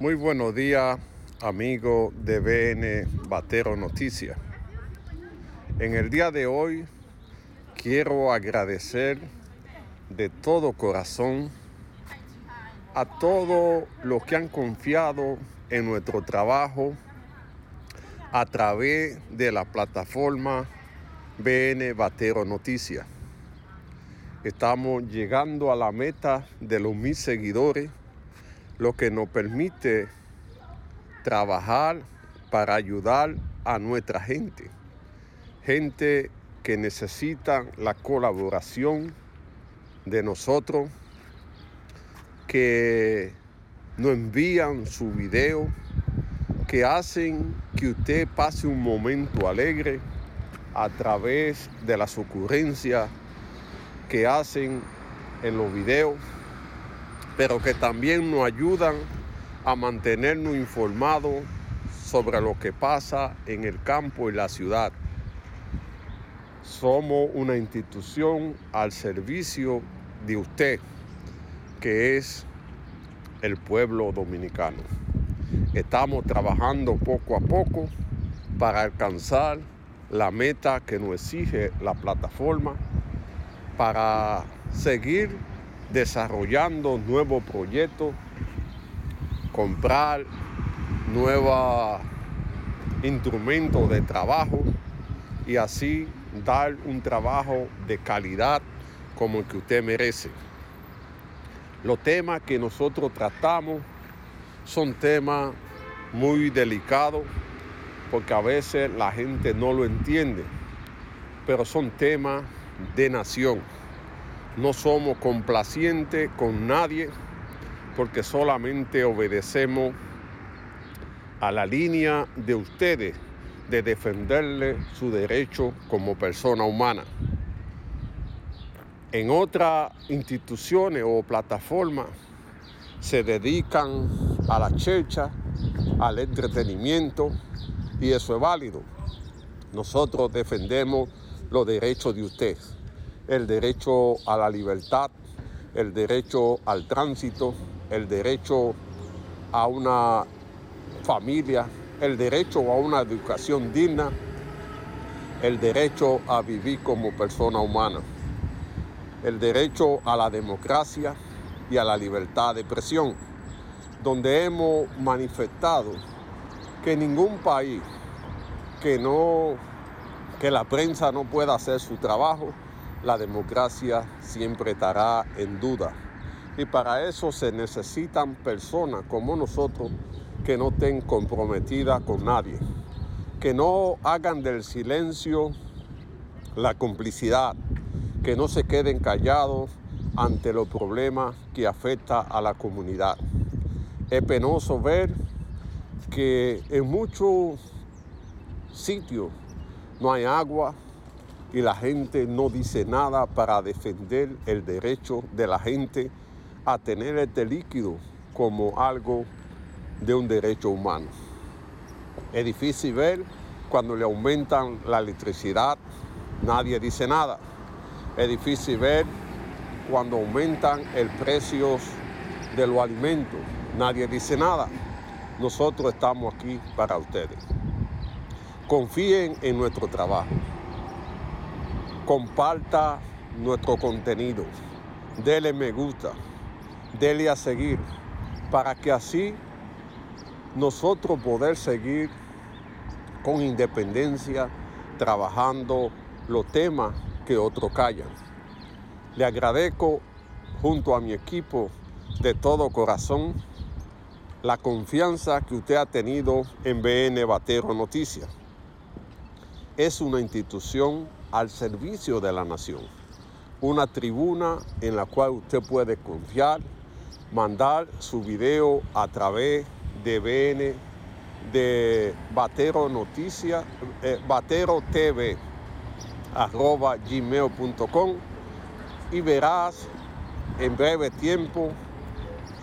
Muy buenos días, amigo de BN Batero Noticias. En el día de hoy quiero agradecer de todo corazón a todos los que han confiado en nuestro trabajo a través de la plataforma BN Batero Noticias. Estamos llegando a la meta de los mil seguidores, lo que nos permite trabajar para ayudar a nuestra gente. Gente que necesita la colaboración de nosotros, que nos envían su video, que hacen que usted pase un momento alegre a través de las ocurrencias que hacen en los videos, pero que también nos ayudan a mantenernos informados sobre lo que pasa en el campo y la ciudad. Somos una institución al servicio de usted, que es el pueblo dominicano. Estamos trabajando poco a poco para alcanzar la meta que nos exige la plataforma para seguir desarrollando nuevos proyectos, comprar nuevos instrumentos de trabajo y así dar un trabajo de calidad como el que usted merece. Los temas que nosotros tratamos son temas muy delicados porque a veces la gente no lo entiende, pero son temas de nación. No somos complacientes con nadie porque solamente obedecemos a la línea de ustedes de defenderle su derecho como persona humana. En otras instituciones o plataformas se dedican a la checha, al entretenimiento y eso es válido. Nosotros defendemos los derechos de usted, el derecho a la libertad, el derecho al tránsito, el derecho a una familia, el derecho a una educación digna, el derecho a vivir como persona humana, el derecho a la democracia y a la libertad de expresión, donde hemos manifestado que ningún país que no que la prensa no pueda hacer su trabajo, la democracia siempre estará en duda. Y para eso se necesitan personas como nosotros que no estén comprometidas con nadie, que no hagan del silencio la complicidad, que no se queden callados ante los problemas que afectan a la comunidad. Es penoso ver que en muchos sitios no hay agua y la gente no dice nada para defender el derecho de la gente a tener este líquido como algo de un derecho humano. Es difícil ver cuando le aumentan la electricidad, nadie dice nada. Es difícil ver cuando aumentan el precio de los alimentos, nadie dice nada. Nosotros estamos aquí para ustedes. Confíen en nuestro trabajo. Comparta nuestro contenido. Dele me gusta. Dele a seguir. Para que así nosotros poder seguir con independencia trabajando los temas que otros callan. Le agradezco junto a mi equipo de todo corazón la confianza que usted ha tenido en BN Batero Noticias. Es una institución al servicio de la nación, una tribuna en la cual usted puede confiar, mandar su video a través de BN, de Batero Noticias, eh, Batero TV, arroba gmail.com y verás en breve tiempo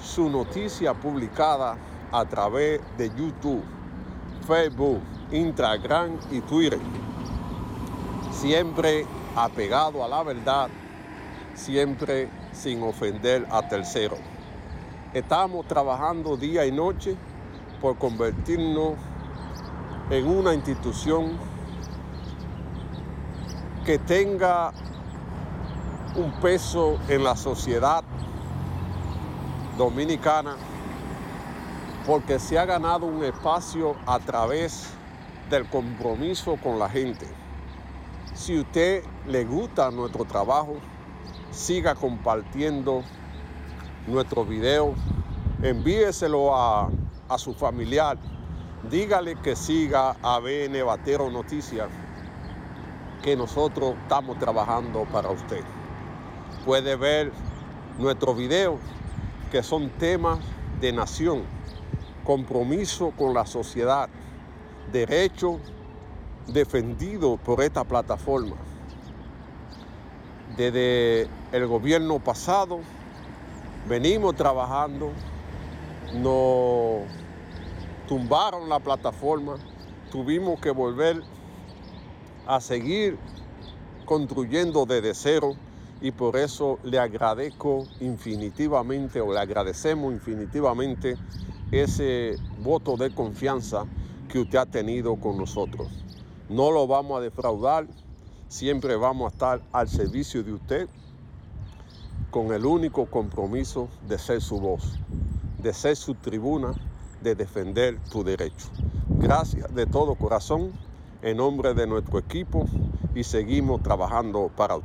su noticia publicada a través de YouTube, Facebook, Instagram y Twitter. Siempre apegado a la verdad, siempre sin ofender a terceros. Estamos trabajando día y noche por convertirnos en una institución que tenga un peso en la sociedad dominicana porque se ha ganado un espacio a través del compromiso con la gente. Si usted le gusta nuestro trabajo, siga compartiendo nuestro video, envíeselo a, a su familiar, dígale que siga a BN Batero Noticias, que nosotros estamos trabajando para usted. Puede ver nuestros videos que son temas de nación, compromiso con la sociedad, derecho defendido por esta plataforma. Desde el gobierno pasado venimos trabajando, nos tumbaron la plataforma, tuvimos que volver a seguir construyendo desde cero y por eso le agradezco infinitivamente o le agradecemos infinitivamente ese voto de confianza que usted ha tenido con nosotros. No lo vamos a defraudar, siempre vamos a estar al servicio de usted con el único compromiso de ser su voz, de ser su tribuna, de defender tu derecho. Gracias de todo corazón en nombre de nuestro equipo y seguimos trabajando para usted.